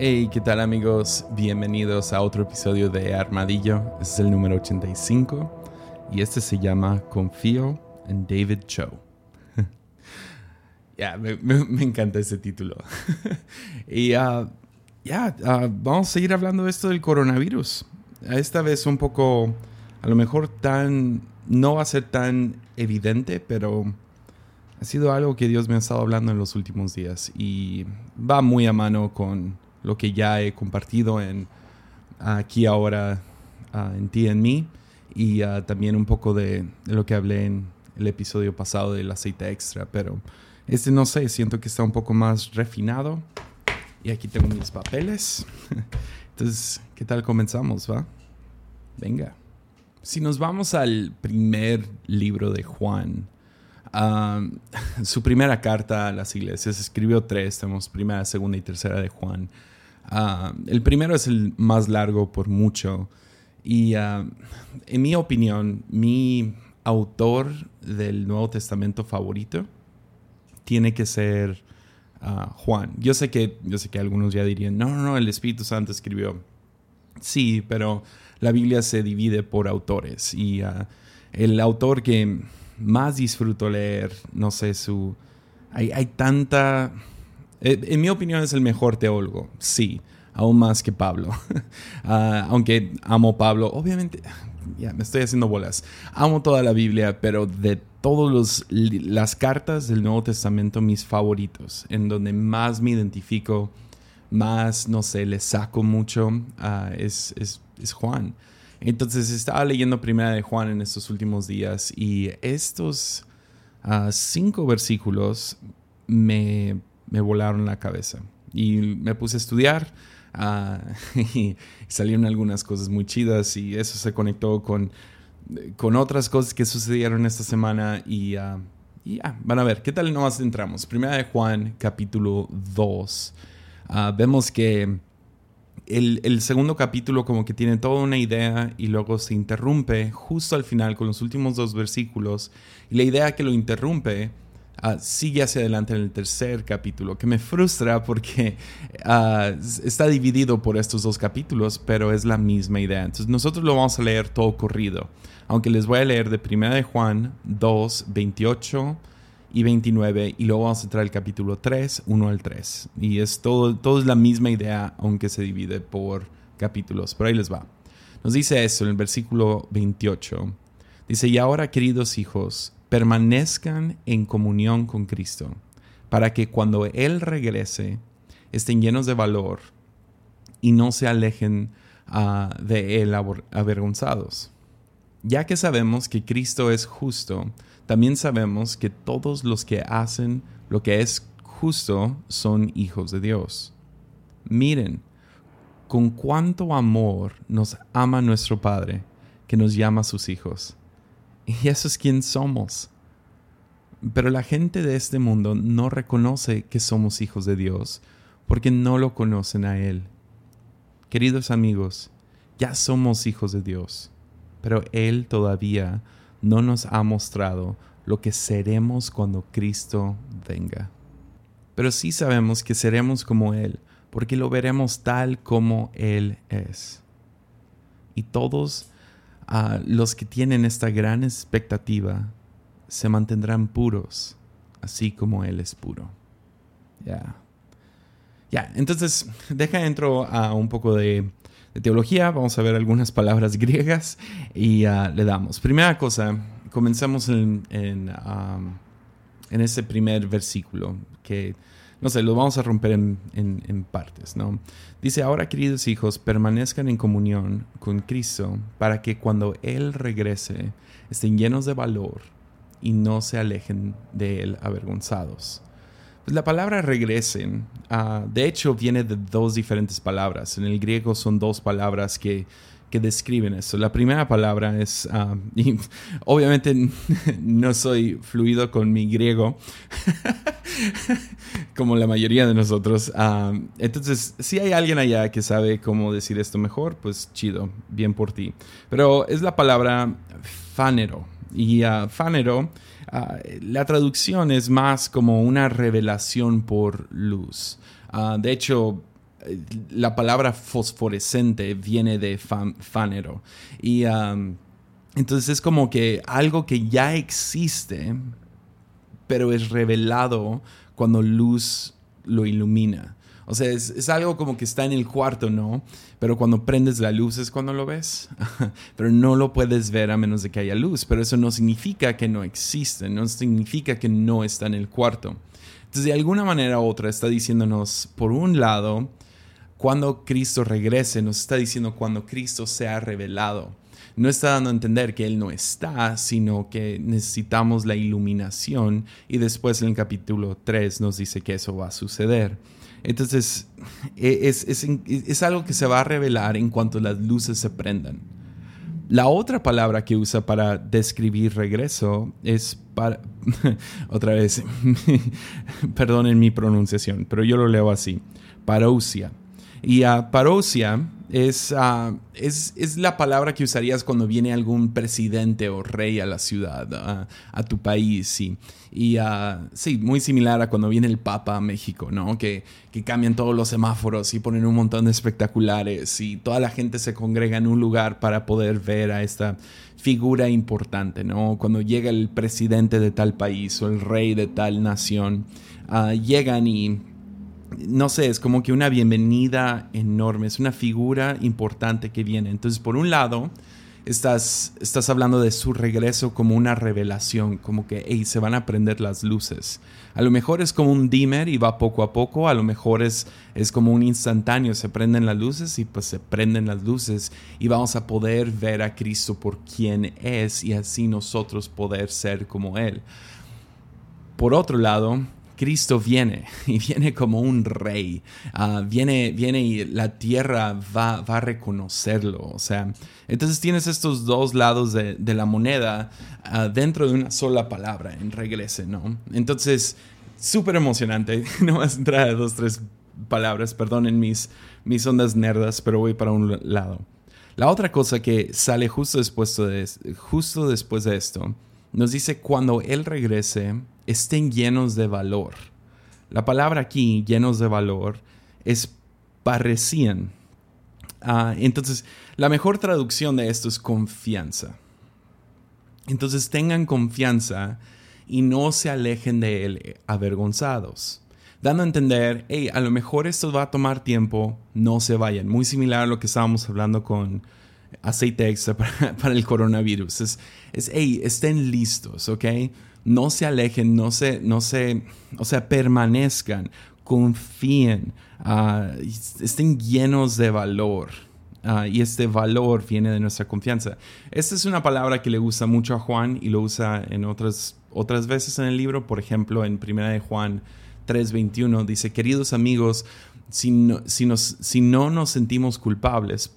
Hey, ¿qué tal amigos? Bienvenidos a otro episodio de Armadillo. Este es el número 85 y este se llama Confío en David Cho. ya, me, encanta ese título. y uh, ya, uh, vamos a seguir hablando de esto del coronavirus. Esta vez un poco, a lo mejor tan, no va a ser tan evidente, pero ha sido algo que Dios me ha estado hablando en los últimos días y va muy a mano con lo que ya he compartido en aquí ahora ah, en ti en mí y ah, también un poco de, lo que hablé en el episodio pasado del aceite extra, pero este no sé, siento que está un poco más refinado y aquí tengo mis papeles. Entonces, ¿qué tal comenzamos, va? Venga. Si nos vamos al primer libro de Juan, ah, su primera carta a las iglesias, escribió tres, tenemos primera, segunda y tercera de Juan. Ah, el primero es el más largo por mucho. Y ah, en mi opinión, mi autor del Nuevo Testamento favorito tiene que ser ah, Juan. Yo sé, que, yo sé que algunos ya dirían, no, no, no, el Espíritu Santo escribió. Sí, pero la Biblia se divide por autores. Y el autor que más disfruto leer, no sé, su... Hay, hay tanta en mi opinión es el mejor teólogo, sí, aún más que Pablo. Ah, aunque amo Pablo, obviamente, ya me estoy haciendo bolas. Amo toda la Biblia, pero de todas las cartas del Nuevo Testamento, mis favoritos, en donde más me identifico, más, no sé, le saco mucho, ah, es, es, Juan. Entonces estaba leyendo Primera de Juan en estos últimos días y estos ah, cinco versículos me me volaron la cabeza. Y me puse a estudiar ah, y salieron algunas cosas muy chidas y eso se conectó con, con otras cosas que sucedieron esta semana y, uh, ya, van a ver, ¿qué tal nos entramos? Primera de Juan, capítulo 2. Ah, vemos que el, el, segundo capítulo como que tiene toda una idea y luego se interrumpe justo al final con los últimos dos versículos. Y la idea que lo interrumpe Ah, sigue hacia adelante en el tercer capítulo, que me frustra porque ah, está dividido por estos dos capítulos, pero es la misma idea. Entonces nosotros lo vamos a leer todo corrido, aunque les voy a leer de 1 de Juan 2, 28 y 29 y luego vamos a entrar al capítulo 3, 1 al 3. Y es todo, todo es la misma idea, aunque se divide por capítulos. Pero ahí les va. Nos dice eso en el versículo 28. Dice, y ahora queridos hijos, permanezcan en comunión con Cristo, para que cuando Él regrese estén llenos de valor y no se alejen ah, de Él avergonzados. Ya que sabemos que Cristo es justo, también sabemos que todos los que hacen lo que es justo son hijos de Dios. Miren, con cuánto amor nos ama nuestro Padre, que nos llama sus hijos. Y eso es quien somos. Pero la gente de este mundo no reconoce que somos hijos de Dios porque no lo conocen a Él. Queridos amigos, ya somos hijos de Dios, pero Él todavía no nos ha mostrado lo que seremos cuando Cristo venga. Pero sí sabemos que seremos como Él, porque lo veremos tal como Él es. Y todos los que tienen esta gran expectativa se mantendrán puros, así como Él es puro. Ya. Ya, entonces, deja entro a un poco de, teología. Vamos a ver algunas palabras griegas y uh, le damos. Primera cosa, comenzamos en, en, um, en ese primer versículo que no sé, lo vamos a romper en, partes, ¿no? Dice, ahora queridos hijos, permanezcan en comunión con Cristo para que cuando Él regrese estén llenos de valor y no se alejen de Él avergonzados. Pues la palabra regresen, ah, de hecho, viene de dos diferentes palabras. En el griego son dos palabras que que describen eso. La primera palabra es, ah, y obviamente no soy fluido con mi griego, como la mayoría de nosotros. Ah, entonces, si hay alguien allá que sabe cómo decir esto mejor, pues chido, bien por ti. Pero es la palabra fanero. Y uh, fanero, la traducción es más como una revelación por luz. de hecho, la palabra fosforescente viene de fánero. Y entonces es como que algo que ya existe, pero es revelado cuando luz lo ilumina. O sea, es, algo como que está en el cuarto, ¿no? Pero cuando prendes la luz es cuando lo ves. pero no lo puedes ver a menos de que haya luz. Pero eso no significa que no existe, no significa que no está en el cuarto. Entonces, de alguna manera u otra, está diciéndonos, por un lado, cuando Cristo regrese, nos está diciendo cuando Cristo sea revelado. No está dando a entender que Él no está, sino que necesitamos la iluminación y después en el capítulo 3 nos dice que eso va a suceder. Entonces, e, es, es, algo que se va a revelar en cuanto las luces se prendan. La otra palabra que usa para describir regreso es para, otra vez, perdonen mi pronunciación, pero yo lo leo así, parousia. Y a parousia Ah, es, es, la palabra que usarías cuando viene algún presidente o rey a la ciudad, a tu país. Y, y uh, sí, muy similar a cuando viene el Papa a México, ¿no? Que, que cambian todos los semáforos y ponen un montón de espectaculares y toda la gente se congrega en un lugar para poder ver a esta figura importante, ¿no? Cuando llega el presidente de tal país o el rey de tal nación, llegan y no sé, es como que una bienvenida enorme, es una figura importante que viene. Entonces, por un lado, estás, estás hablando de su regreso como una revelación, como que hey, se van a prender las luces. A lo mejor es como un dimmer y va poco a poco, a lo mejor es, es como un instantáneo, se prenden las luces y pues se prenden las luces y vamos a poder ver a Cristo por quien es y así nosotros poder ser como Él. Por otro lado, Cristo viene y viene como un rey. Ah, viene, viene y la tierra va, va, a reconocerlo. O sea, entonces tienes estos dos lados de, de la moneda ah, dentro de una sola palabra, en regrese, ¿no? Entonces, súper emocionante. no vas a entrar a dos, tres palabras, perdonen mis, mis ondas nerdas, pero voy para un lado. La otra cosa que sale justo después de, justo después de esto, nos dice cuando Él regrese, estén llenos de valor. La palabra aquí, llenos de valor, es parecían. Ah, entonces, la mejor traducción de esto es confianza. Entonces, tengan confianza y no se alejen de él avergonzados. Dando a entender, hey, a lo mejor esto va a tomar tiempo, no se vayan. Muy similar a lo que estábamos hablando con aceite extra para, el coronavirus. Es, es, hey, estén listos, ¿ok? No se alejen, no se, no se, o sea, permanezcan, confíen, ah, estén llenos de valor. Ah, y este valor viene de nuestra confianza. Esta es una palabra que le gusta mucho a Juan y lo usa en otras, otras veces en el libro. Por ejemplo, en 1 de Juan 3:21 dice, queridos amigos, si si, si no nos sentimos culpables,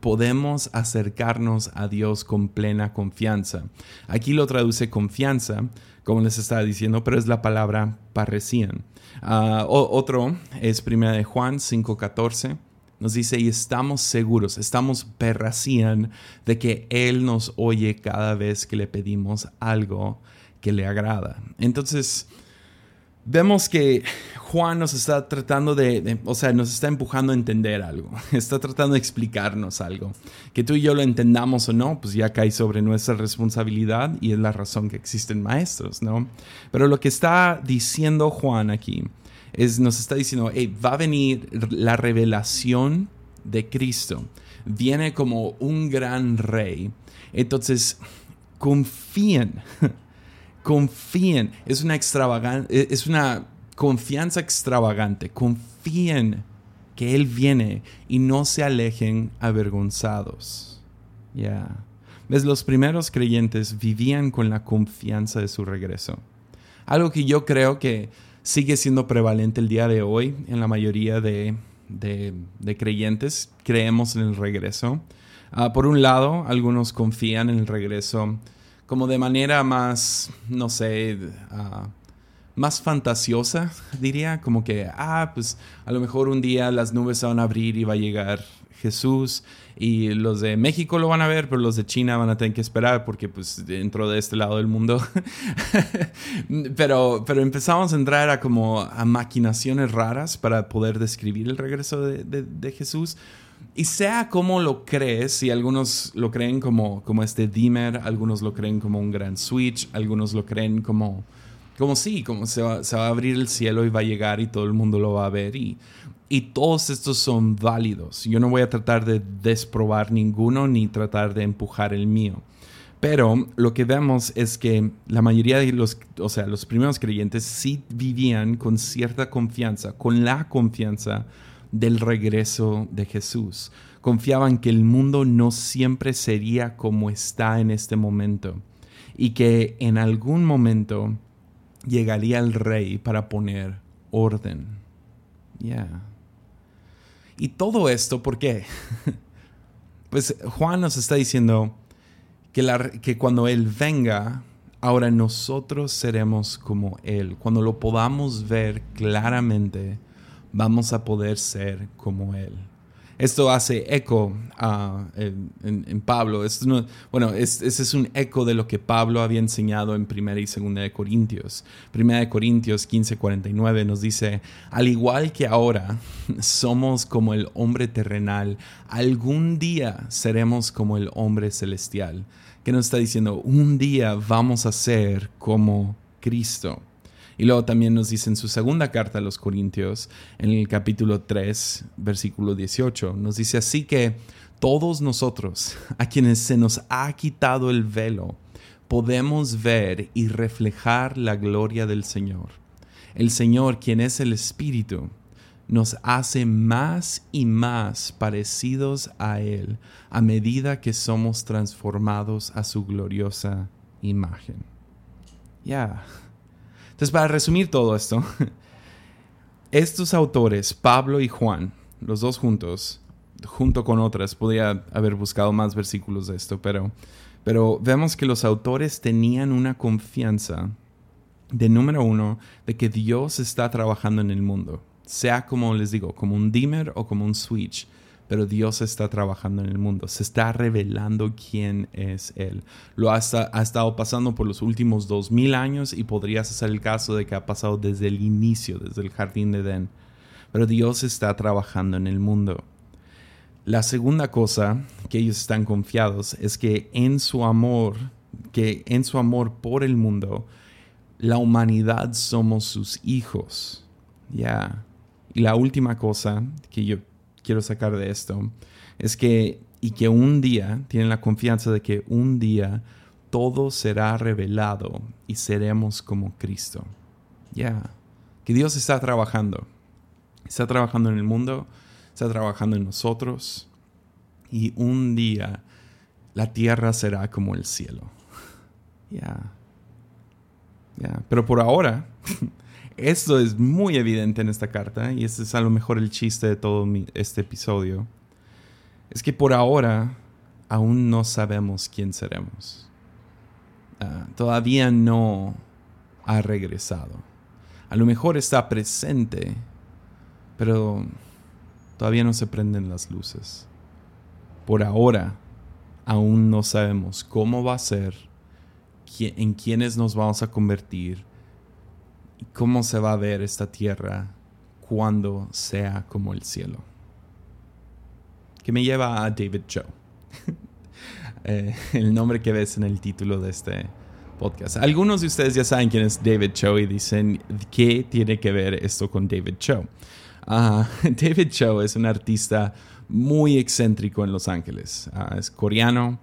podemos acercarnos a Dios con plena confianza. Aquí lo traduce confianza, como les estaba diciendo, pero es la palabra parecían. Ah, otro es 1 de Juan 5:14. Nos dice, y estamos seguros, estamos perracían de que Él nos oye cada vez que le pedimos algo que le agrada. Entonces, vemos que Juan nos está tratando de, o sea, nos está empujando a entender algo, está tratando de explicarnos algo. Que tú y yo lo entendamos o no, pues ya cae sobre nuestra responsabilidad y es la razón que existen maestros, ¿no? Pero lo que está diciendo Juan aquí es, nos está diciendo, hey, va a venir la revelación de Cristo, viene como un gran rey, entonces confíen confíen. Es una extravagante, es una confianza extravagante. Confíen que Él viene y no se alejen avergonzados. Ya. ¿Ves? Los primeros creyentes vivían con la confianza de su regreso. Algo que yo creo que sigue siendo prevalente el día de hoy en la mayoría de, de, creyentes. Creemos en el regreso. Ah, por un lado, algunos confían en el regreso como de manera más, no sé, ah, más fantasiosa, diría, como que, ah, pues a lo mejor un día las nubes se van a abrir y va a llegar Jesús y los de México lo van a ver, pero los de China van a tener que esperar porque pues dentro de este lado del mundo. pero, pero empezamos a entrar a como a maquinaciones raras para poder describir el regreso de, Jesús. Y sea como lo crees, si algunos lo creen como, como este dimmer, algunos lo creen como un gran switch, algunos lo creen como como sí, como se va, se va, a abrir el cielo y va a llegar y todo el mundo lo va a ver. Y, y todos estos son válidos. Yo no voy a tratar de desprobar ninguno ni tratar de empujar el mío. Pero lo que vemos es que la mayoría de los, o sea, los primeros creyentes sí vivían con cierta confianza, con la confianza del regreso de Jesús. Confiaban que el mundo no siempre sería como está en este momento y que en algún momento llegaría el rey para poner orden. Ya. Y todo esto, ¿por qué? pues Juan nos está diciendo que, que cuando Él venga, ahora nosotros seremos como Él. Cuando lo podamos ver claramente, vamos a poder ser como Él. Esto hace eco en, Pablo. bueno, ese es un eco de lo que Pablo había enseñado en Primera y Segunda de Corintios. Primera de Corintios 15:49 nos dice, al igual que ahora somos como el hombre terrenal, algún día seremos como el hombre celestial. ¿Qué nos está diciendo? Un día vamos a ser como Cristo. Y luego también nos dice en su segunda carta a los Corintios, en el capítulo 3, versículo 18, nos dice así que todos nosotros, a quienes se nos ha quitado el velo, podemos ver y reflejar la gloria del Señor. El Señor, quien es el Espíritu, nos hace más y más parecidos a Él a medida que somos transformados a su gloriosa imagen. Ya. Entonces, para resumir todo esto, estos autores, Pablo y Juan, los dos juntos, junto con otras, podría haber buscado más versículos de esto, pero, pero vemos que los autores tenían una confianza de número uno, de que Dios está trabajando en el mundo, sea como les digo, como un dimmer o como un switch pero Dios está trabajando en el mundo, se está revelando quién es Él. Lo ha, estado pasando por los últimos dos mil años y podrías hacer el caso de que ha pasado desde el inicio, desde el jardín de Edén. Pero Dios está trabajando en el mundo. La segunda cosa que ellos están confiados es que en su amor, que en su amor por el mundo, la humanidad somos sus hijos. Ya. Y la última cosa que yo quiero sacar de esto es que, y que un día, tienen la confianza de que un día todo será revelado y seremos como Cristo. Ya, que Dios está trabajando. Está trabajando en el mundo, está trabajando en nosotros y un día la tierra será como el cielo. Ya. Ya, pero por ahora Esto es muy evidente en esta carta y este es a lo mejor el chiste de todo este episodio. Es que por ahora aún no sabemos quién seremos. Ah, todavía no ha regresado. A lo mejor está presente, pero todavía no se prenden las luces. Por ahora aún no sabemos cómo va a ser, en quiénes nos vamos a convertir cómo se va a ver esta tierra cuando sea como el cielo. Que me lleva a David Joe. Eh, el nombre que ves en el título de este podcast. Algunos de ustedes ya saben quién es David Cho y dicen, ¿qué tiene que ver esto con David Cho? David Cho es un artista muy excéntrico en Los Ángeles. Ah, es coreano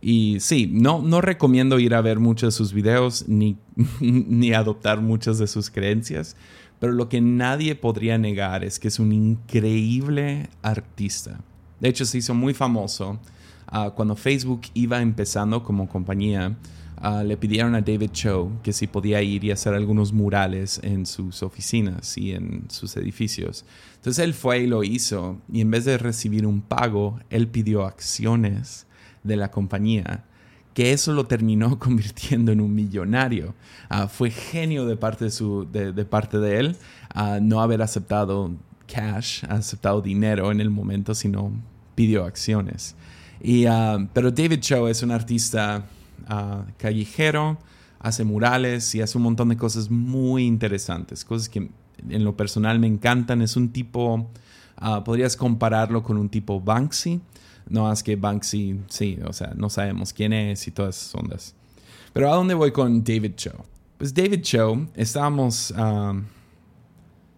y sí, no, no recomiendo ir a ver muchos de sus videos ni, ni adoptar muchas de sus creencias, pero lo que nadie podría negar es que es un increíble artista. De hecho, se hizo muy famoso ah, cuando Facebook iba empezando como compañía. Ah, le pidieron a David Cho que si podía ir y hacer algunos murales en sus oficinas y en sus edificios. Entonces él fue y lo hizo y en vez de recibir un pago, él pidió acciones de la compañía, que eso lo terminó convirtiendo en un millonario. Ah, fue genio de parte de, su, de, parte de él no haber aceptado cash, aceptado dinero en el momento, sino videoacciones. Y, ah, pero David Cho es un artista callejero, hace murales y hace un montón de cosas muy interesantes, cosas que en lo personal me encantan. Es un tipo, podrías compararlo con un tipo Banksy, no más que Banksy, sí, o sea, no sabemos quién es y todas esas ondas. Pero ¿a dónde voy con David Cho? Pues David Cho, estábamos,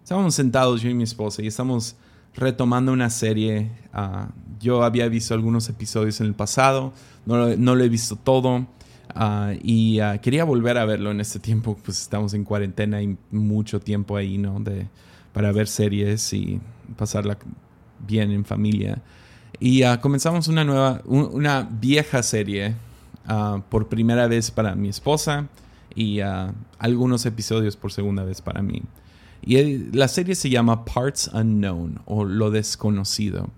estábamos sentados yo y mi esposa y estamos retomando una serie. Ah, yo había visto algunos episodios en el pasado, no lo, he visto todo. Ah, y quería volver a verlo en este tiempo, pues estamos en cuarentena y mucho tiempo ahí, ¿no? De, para ver series y pasarla bien en familia. Y comenzamos una nueva, una vieja serie por primera vez para mi esposa y algunos episodios por segunda vez para mí. Y la serie se llama Parts Unknown o Lo Desconocido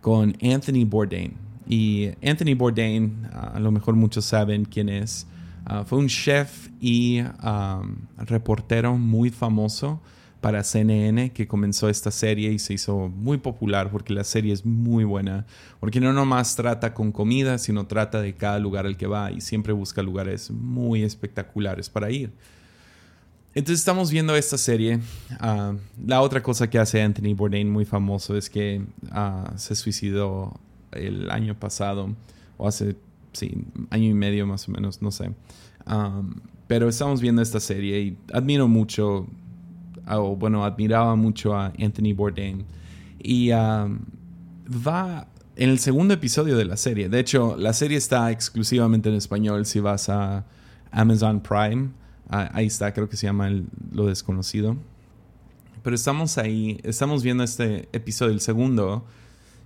con Anthony Bourdain. Y Anthony Bourdain, a lo mejor muchos saben quién es, fue un chef y reportero muy famoso para CNN que comenzó esta serie y se hizo muy popular porque la serie es muy buena, porque no nomás trata con comida, sino trata de cada lugar al que va y siempre busca lugares muy espectaculares para ir. Entonces estamos viendo esta serie. Ah, la otra cosa que hace Anthony Bourdain muy famoso es que ah, se suicidó el año pasado, o hace, sí, año y medio más o menos, no sé. pero estamos viendo esta serie y admiro mucho, o bueno, admiraba mucho a Anthony Bourdain. Y va en el segundo episodio de la serie. De hecho, la serie está exclusivamente en español si vas a Amazon Prime. Ah, ahí está, creo que se llama Lo Desconocido. Pero estamos ahí, estamos viendo este episodio, el segundo,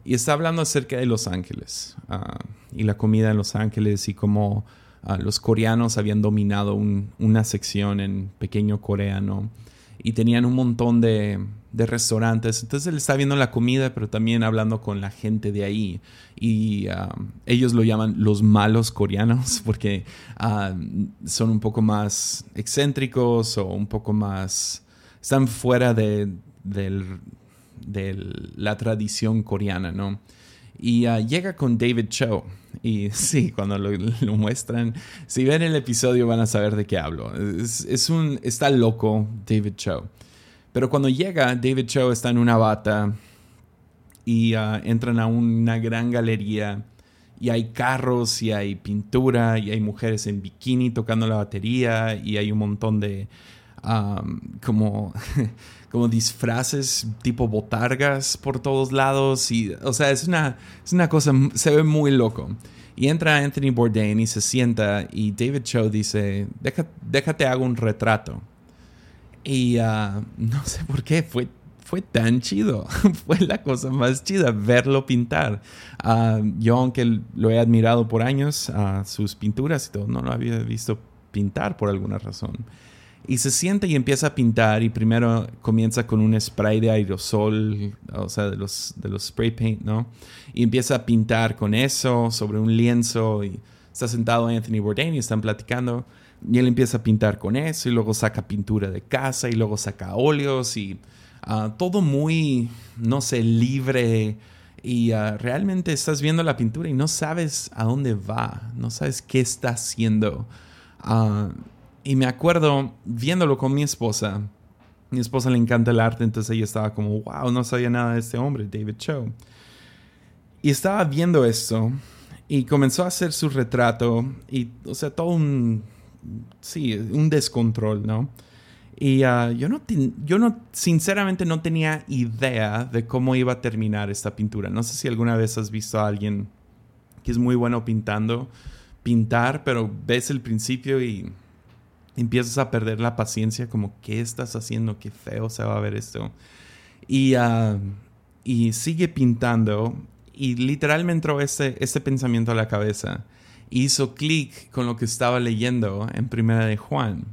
y está hablando acerca de Los Ángeles ah, y la comida en Los Ángeles y cómo ah, los coreanos habían dominado una sección en pequeño coreano y tenían un montón de, de restaurantes. Entonces él está viendo la comida, pero también hablando con la gente de ahí. Y um, ellos lo llaman los malos coreanos porque um, son un poco más excéntricos o un poco más... están fuera de, la tradición coreana, ¿no? Y uh, llega con David Cho. Y sí, cuando lo, muestran, si ven el episodio van a saber de qué hablo. Es un, está loco David Cho. Pero cuando llega, David Cho está en una bata y ah, entran a una gran galería y hay carros y hay pintura y hay mujeres en bikini tocando la batería y hay un montón de como, como disfraces tipo botargas por todos lados y o sea es una, es una cosa se ve muy loco y entra Anthony Bourdain y se sienta y David Cho dice déjate hago un retrato y ah, no sé por qué, fue, fue tan chido. fue la cosa más chida verlo pintar. Uh, yo, aunque lo he admirado por años, uh, sus pinturas y todo, no lo había visto pintar por alguna razón. Y se siente y empieza a pintar y primero comienza con un spray de aerosol, o sea, de los, de los spray paint, ¿no? Y empieza a pintar con eso sobre un lienzo y está sentado Anthony Bourdain y están platicando. Y él empieza a pintar con eso y luego saca pintura de casa y luego saca óleos y ah, todo muy, no sé, libre. Y ah, realmente estás viendo la pintura y no sabes a dónde va, no sabes qué está haciendo. Ah, y me acuerdo viéndolo con mi esposa. Mi esposa le encanta el arte, entonces ella estaba como, wow, no sabía nada de este hombre, David Cho. Y estaba viendo esto y comenzó a hacer su retrato y, o sea, todo un sí, un descontrol, ¿no? Y ah, yo, no yo no, sinceramente no tenía idea de cómo iba a terminar esta pintura. No sé si alguna vez has visto a alguien que es muy bueno pintando, pintar, pero ves el principio y empiezas a perder la paciencia, como, ¿qué estás haciendo? Qué feo se va a ver esto. Y, ah, y sigue pintando y literalmente entró ese, ese pensamiento a la cabeza hizo clic con lo que estaba leyendo en Primera de Juan.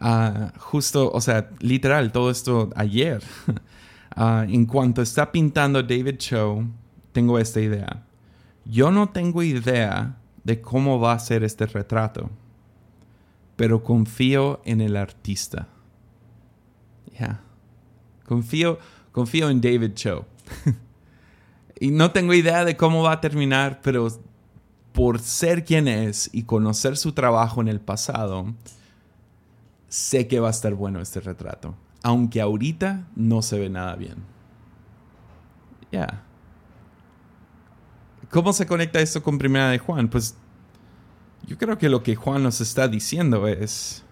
Ah, justo, o sea, literal, todo esto ayer. Ah, en cuanto está pintando David Cho, tengo esta idea. Yo no tengo idea de cómo va a ser este retrato, pero confío en el artista. Ya. Confío, confío en David Cho. y no tengo idea de cómo va a terminar, pero por ser quien es y conocer su trabajo en el pasado, sé que va a estar bueno este retrato. Aunque ahorita no se ve nada bien. Ya. ¿Cómo se conecta esto con Primera de Juan? Pues yo creo que lo que Juan nos está diciendo es,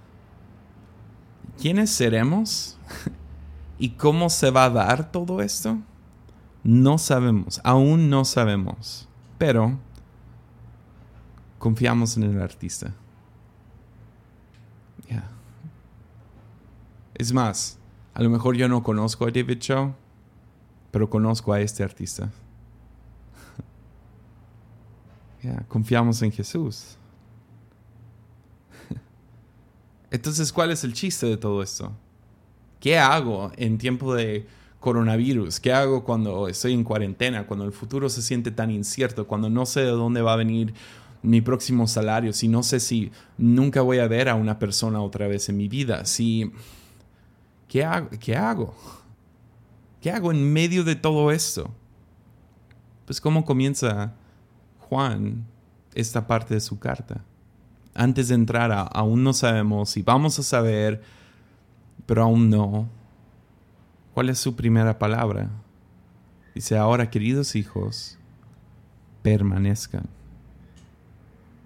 ¿quiénes seremos? ¿Y cómo se va a dar todo esto? No sabemos, aún no sabemos, pero confiamos en el artista. Es más, a lo mejor yo no conozco a David Shaw, pero conozco a este artista. confiamos en Jesús. Entonces, ¿cuál es el chiste de todo esto? ¿Qué hago en tiempo de coronavirus? ¿Qué hago cuando estoy en cuarentena? Cuando el futuro se siente tan incierto, cuando no sé de dónde va a venir mi próximo salario, si no sé si nunca voy a ver a una persona otra vez en mi vida, si... ¿Qué hago? ¿Qué hago? ¿Qué hago en medio de todo esto? Pues cómo comienza Juan esta parte de su carta. Antes de entrar, a, aún no sabemos si vamos a saber, pero aún no. ¿Cuál es su primera palabra? Dice, ahora queridos hijos, permanezcan.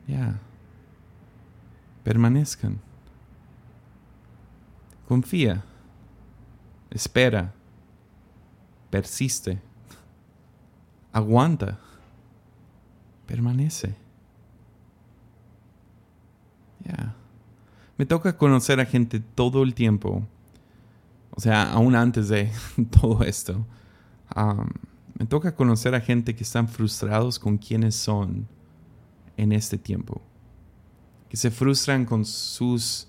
Ya. Permanezcan. Confía. Espera. Persiste. Aguanta. Permanece. Ya. Me toca conocer a gente todo el tiempo. O sea, aún antes de todo esto. me toca conocer a gente que están frustrados con quienes son en este tiempo. Que se frustran con sus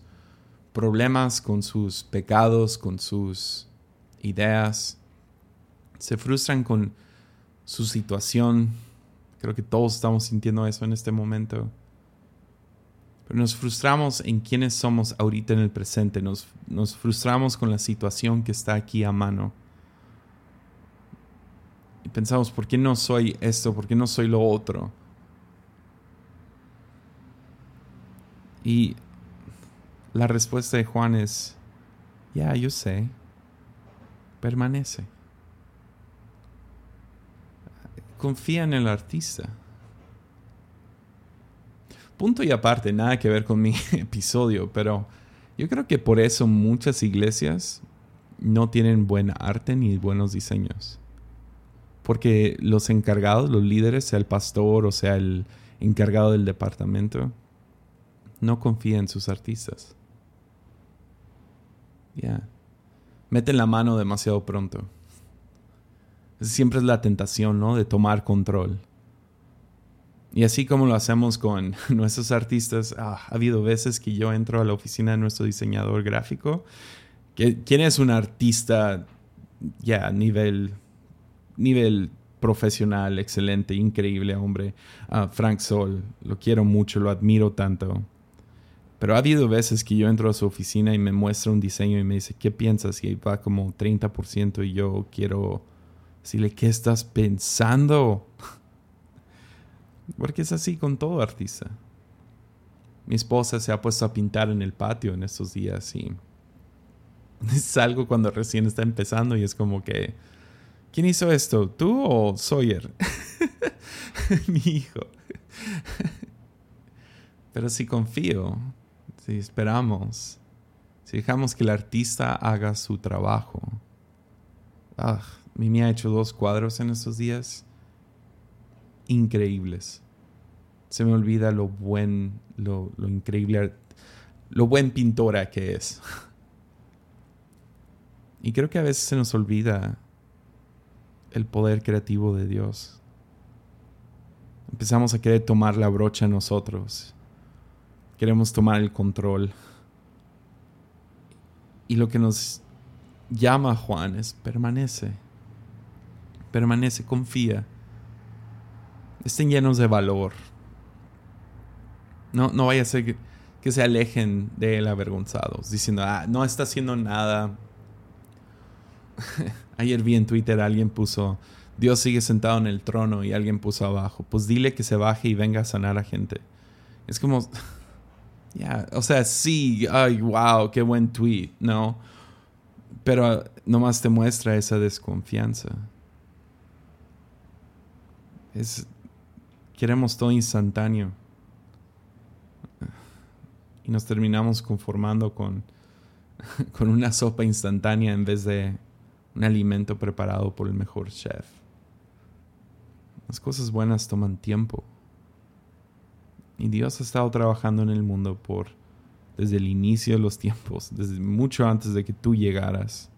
problemas, con sus pecados, con sus ideas. Se frustran con su situación. Creo que todos estamos sintiendo eso en este momento. Nos frustramos en quienes somos ahorita en el presente. Nos, nos frustramos con la situación que está aquí a mano. Y pensamos, ¿por qué no soy esto? ¿Por qué no soy lo otro? Y la respuesta de Juan es, ya, yo sé, permanece. Confía en el artista. Punto y aparte, nada que ver con mi episodio, pero yo creo que por eso muchas iglesias no tienen buen arte ni buenos diseños. Porque los encargados, los líderes, sea el pastor o sea el encargado del departamento, no confía en sus artistas. Ya. Meten la mano demasiado pronto. Siempre es la tentación, ¿no? De tomar control. Y así como lo hacemos con nuestros artistas, ah, ha habido veces que yo entro a la oficina de nuestro diseñador gráfico. ¿Quién es un artista ya a nivel, nivel profesional, excelente, increíble hombre? Ah, Frank Sol, lo quiero mucho, lo admiro tanto. Pero ha habido veces que yo entro a su oficina y me muestra un diseño y me dice, ¿qué piensas? Y va como 30% y yo quiero decirle, ¿qué estás pensando? Porque es así con todo artista. Mi esposa se ha puesto a pintar en el patio en estos días y es algo cuando recién está empezando y es como que, ¿quién hizo esto? ¿Tú o Sawyer? Mi hijo. Pero si confío, si esperamos, si dejamos que el artista haga su trabajo. Ah, Mimi ha hecho dos cuadros en estos días increíbles. Se me olvida lo buen, lo, increíble, lo buen pintora que es. Y creo que a veces se nos olvida el poder creativo de Dios. Empezamos a querer tomar la brocha nosotros queremos tomar el control. Y lo que nos llama Juan es permanece, permanece, confía. Estén llenos de valor. No, no vaya a ser que, se alejen de él avergonzados, diciendo, ah, no está haciendo nada. Ayer vi en Twitter alguien puso, Dios sigue sentado en el trono y alguien puso abajo. Pues dile que se baje y venga a sanar a gente. Es como, ya, o sea, sí, ay, wow, qué buen tweet, ¿no? Pero nomás te muestra esa desconfianza. Es, queremos todo instantáneo. Y nos terminamos conformando con, con una sopa instantánea en vez de un alimento preparado por el mejor chef. Las cosas buenas toman tiempo. Y Dios ha estado trabajando en el mundo por desde el inicio de los tiempos, desde mucho antes de que tú llegaras.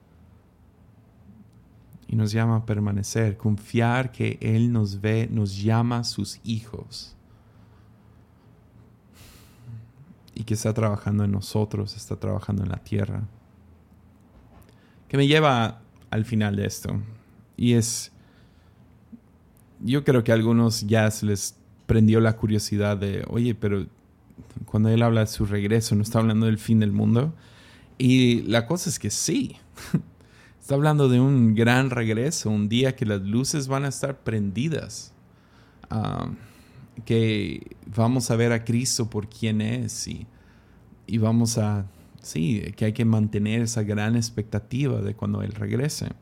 Y nos llama a permanecer, confiar que Él nos ve, nos llama sus hijos. Y que está trabajando en nosotros, está trabajando en la tierra. Que me lleva al final de esto. Y es yo creo que a algunos ya se les prendió la curiosidad de, oye, pero cuando él habla de su regreso, ¿no está hablando del fin del mundo? Y la cosa es que sí. Está hablando de un gran regreso, un día que las luces van a estar prendidas, ah, que vamos a ver a Cristo por quién es y, y vamos a, sí, que hay que mantener esa gran expectativa de cuando Él regrese.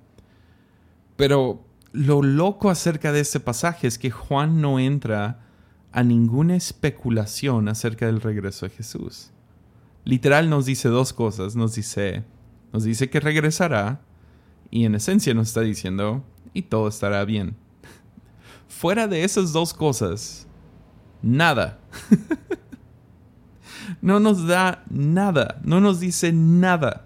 Pero lo loco acerca de este pasaje es que Juan no entra a ninguna especulación acerca del regreso de Jesús. Literal nos dice dos cosas. Nos dice, nos dice que regresará y en esencia nos está diciendo y todo estará bien. Fuera de esas dos cosas, nada. no nos da nada, no nos dice nada.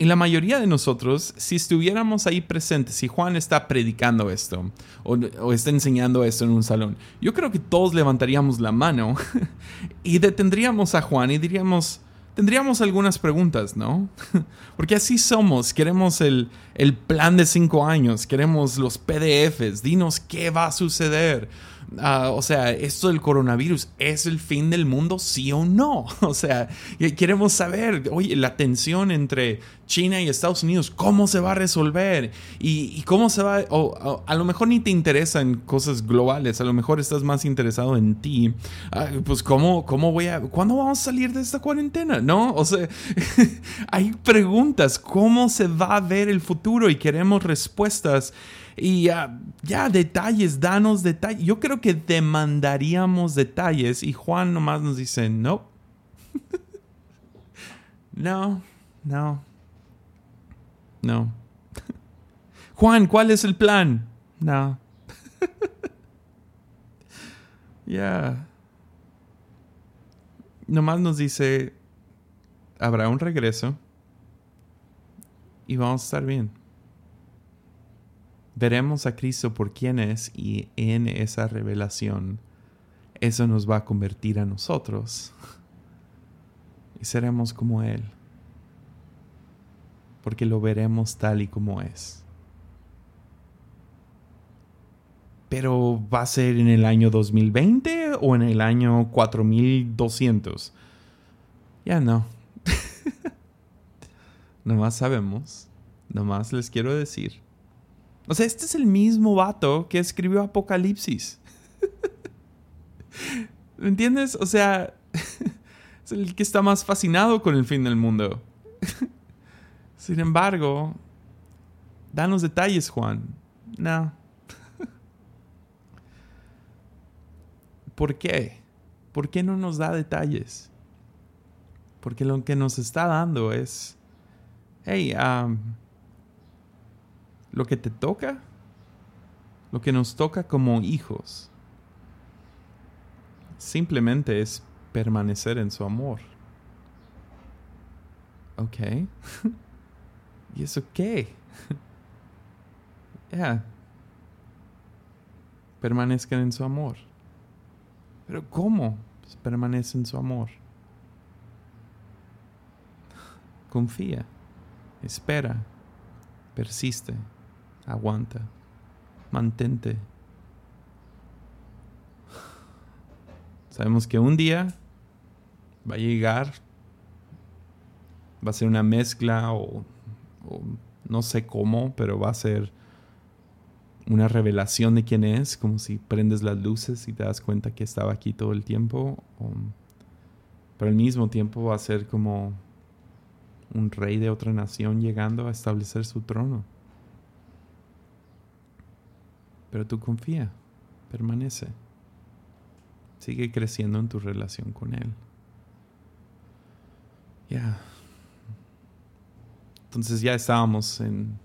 Y la mayoría de nosotros, si estuviéramos ahí presentes, si Juan está predicando esto o, está enseñando esto en un salón, yo creo que todos levantaríamos la mano y detendríamos a Juan y diríamos, tendríamos algunas preguntas, ¿no? Porque así somos, queremos el, el plan de cinco años, queremos los PDFs, dinos qué va a suceder. Ah, o sea, esto del coronavirus, ¿es el fin del mundo, sí o no? O sea, queremos saber, oye, la tensión entre China y Estados Unidos, ¿cómo se va a resolver? ¿Y, cómo se va? O, a lo mejor ni te interesan cosas globales, a lo mejor estás más interesado en ti. Ah, pues, ¿cómo, ¿cómo voy a, cuándo vamos a salir de esta cuarentena? ¿No? O sea, hay preguntas, ¿cómo se va a ver el futuro? Y queremos respuestas. Y ya, detalles, danos detalles. Yo creo que demandaríamos detalles y Juan nomás nos dice, no. no, no, no. Juan, ¿cuál es el plan? No. ya. Nomás nos dice, habrá un regreso y vamos a estar bien veremos a Cristo por quien es y en esa revelación eso nos va a convertir a nosotros y seremos como Él, porque lo veremos tal y como es. Pero ¿va a ser en el año 2020 o en el año 4200? Ya no. nomás sabemos, nomás les quiero decir o sea, este es el mismo vato que escribió Apocalipsis. ¿Me entiendes? O sea, es el que está más fascinado con el fin del mundo. Sin embargo, danos detalles, Juan. No. ¿Por qué? ¿Por qué no nos da detalles? Porque lo que nos está dando es, hey, um, lo que te toca, lo que nos toca como hijos, simplemente es permanecer en su amor. Ok. ¿Y eso qué? Ya. Permanezcan en su amor. Pero ¿cómo? Pues permanece en su amor. Confía. Espera. Persiste aguanta, mantente. Sabemos que un día va a llegar, va a ser una mezcla o, no sé cómo, pero va a ser una revelación de quién es, como si prendes las luces y te das cuenta que estaba aquí todo el tiempo. pero al mismo tiempo va a ser como un rey de otra nación llegando a establecer su trono. Pero tú confía, permanece, sigue creciendo en tu relación con Él. Ya. Entonces ya estábamos en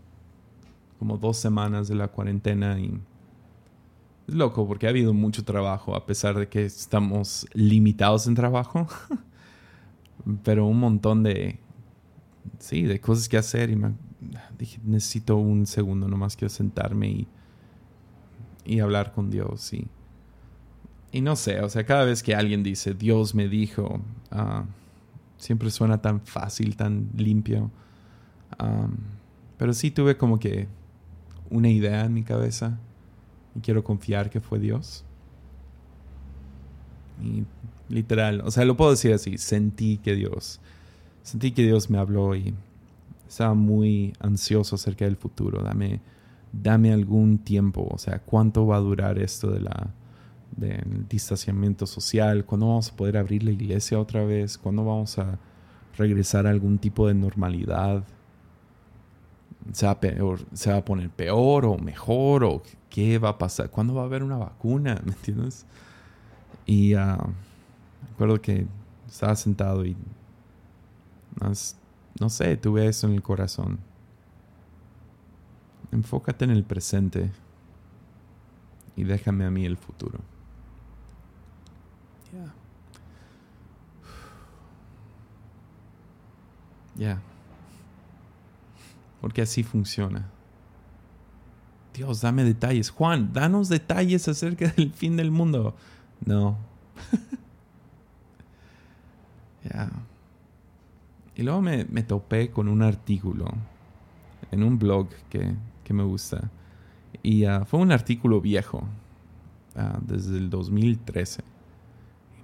como dos semanas de la cuarentena y es loco porque ha habido mucho trabajo a pesar de que estamos limitados en trabajo. Pero un montón de, sí, de cosas que hacer y me, dije, necesito un segundo nomás quiero sentarme y, y hablar con Dios. Y, y no sé, o sea, cada vez que alguien dice, Dios me dijo, uh, siempre suena tan fácil, tan limpio. Pero sí tuve como que una idea en mi cabeza y quiero confiar que fue Dios. Y literal, o sea, lo puedo decir así, sentí que Dios, sentí que Dios me habló y estaba muy ansioso acerca del futuro. Dame, dame algún tiempo, o sea, cuánto va a durar esto de la del distanciamiento social, cuándo vamos a poder abrir la iglesia otra vez, cuándo vamos a regresar a algún tipo de normalidad se va, se va a poner peor o mejor o qué va a pasar, cuándo va a haber una vacuna, ¿me entiendes? Y uh, recuerdo que estaba sentado y no sé, tuve eso en el corazón. Enfócate en el presente y déjame a mí el futuro. Ya. Ya porque así funciona. Dios, dame detalles. Juan, danos detalles acerca del fin del mundo. No. Ya. Y luego me, topé con un artículo en un blog que, me gusta. Y ah, fue un artículo viejo, ah, desde el 2013.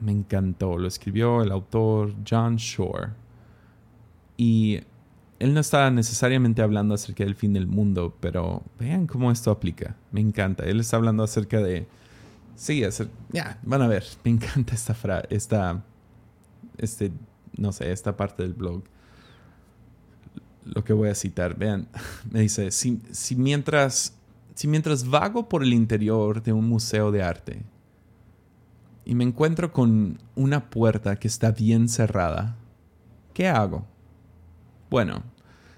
Me encantó. Lo escribió el autor John Shore. Y él no está necesariamente hablando acerca del fin del mundo, pero vean cómo esto aplica. Me encanta. Él está hablando acerca de... Sí, ya, van a ver. Me encanta esta frase, esta, este, no sé, esta parte del blog. Lo que voy a citar, vean, me dice, si, si, mientras, si mientras vago por el interior de un museo de arte y me encuentro con una puerta que está bien cerrada, ¿qué hago? Bueno,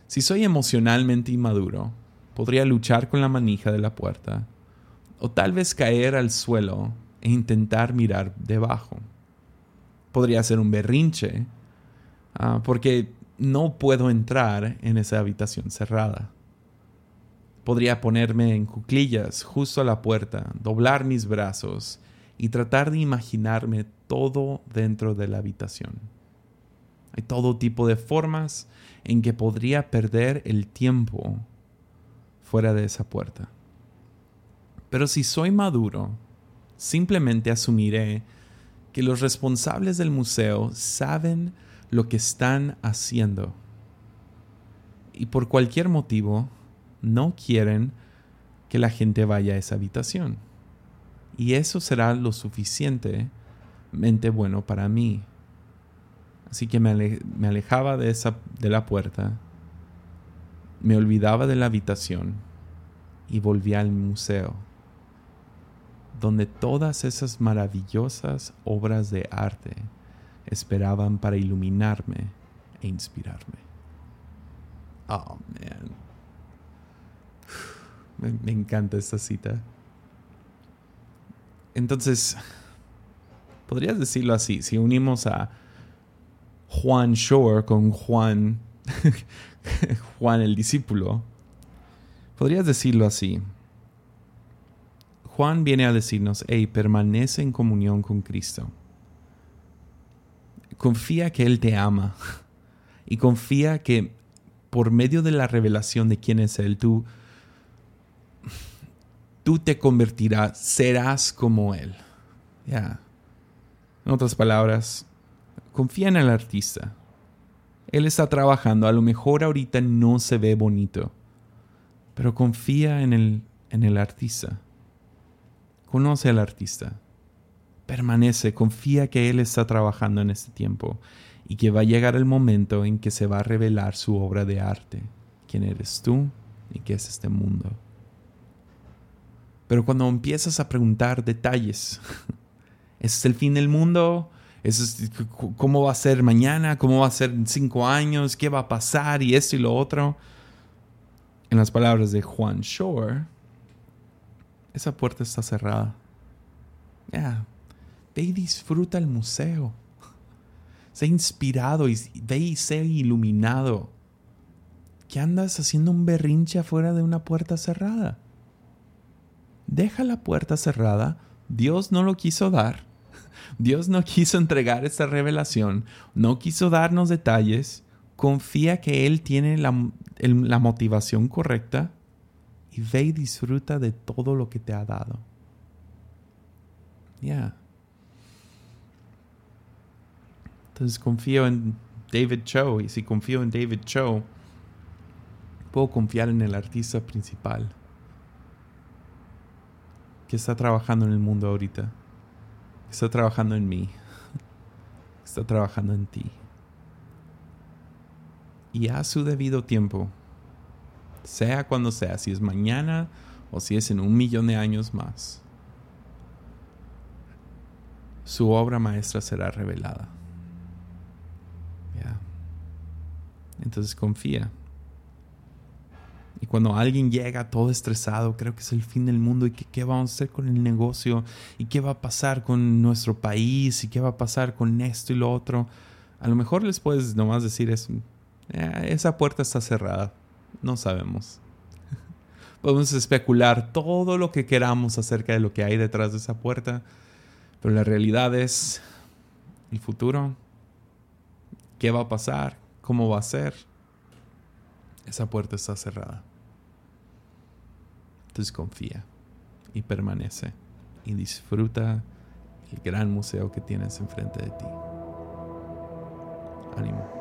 si soy emocionalmente inmaduro, podría luchar con la manija de la puerta, o tal vez caer al suelo e intentar mirar debajo. Podría hacer un berrinche, ah, porque no puedo entrar en esa habitación cerrada. Podría ponerme en cuclillas justo a la puerta, doblar mis brazos y tratar de imaginarme todo dentro de la habitación. Hay todo tipo de formas en que podría perder el tiempo fuera de esa puerta. Pero si soy maduro, simplemente asumiré que los responsables del museo saben lo que están haciendo y por cualquier motivo no quieren que la gente vaya a esa habitación. Y eso será lo suficientemente bueno para mí Así que me, alejaba de, esa, de la puerta, me olvidaba de la habitación y volvía al museo, donde todas esas maravillosas obras de arte esperaban para iluminarme e inspirarme. Oh, man. Me, encanta esta cita. Entonces, podrías decirlo así, si unimos a Juan Shore con Juan, Juan el discípulo. Podrías decirlo así. Juan viene a decirnos, hey, permanece en comunión con Cristo. Confía que Él te ama y confía que por medio de la revelación de quién es Él, tú, tú te convertirás, serás como Él. Ya. En otras palabras, confía en el artista. Él está trabajando, a lo mejor ahorita no se ve bonito, pero confía en el en el artista. Conoce al artista. Permanece, confía que Él está trabajando en este tiempo y que va a llegar el momento en que se va a revelar su obra de arte, quién eres tú y qué es este mundo. Pero cuando empiezas a preguntar detalles, ¿es el fin del mundo? ¿Es, ¿Cómo va a ser mañana? ¿Cómo va a ser en cinco años? ¿Qué va a pasar? Y esto y lo otro. En las palabras de Juan Shore, esa puerta está cerrada. Ya, ve y disfruta el museo. Sé inspirado y ve y sé iluminado. ¿Qué andas haciendo un berrinche afuera de una puerta cerrada? Deja la puerta cerrada. Dios no lo quiso dar. Dios no quiso entregar esta revelación. No quiso darnos detalles. Confía que Él tiene la, la motivación correcta y ve y disfruta de todo lo que te ha dado. Ya. Entonces confío en David Cho y si confío en David Cho, puedo confiar en el artista principal que está trabajando en el mundo ahorita, que está trabajando en mí, que está trabajando en ti. Y a su debido tiempo, sea cuando sea, si es mañana o si es en un millón de años más, su obra maestra será revelada. Entonces confía. Y cuando alguien llega todo estresado, creo que es el fin del mundo y que qué vamos a hacer con el negocio y qué va a pasar con nuestro país y qué va a pasar con esto y lo otro, a lo mejor les puedes nomás decir eso. Eh, esa puerta está cerrada no sabemos. Podemos especular todo lo que queramos acerca de lo que hay detrás de esa puerta, pero la realidad es el futuro. ¿Qué va a pasar? ¿Cómo va a ser? Esa puerta está cerrada. Entonces confía y permanece y disfruta el gran museo que tienes enfrente de ti. Ánimo.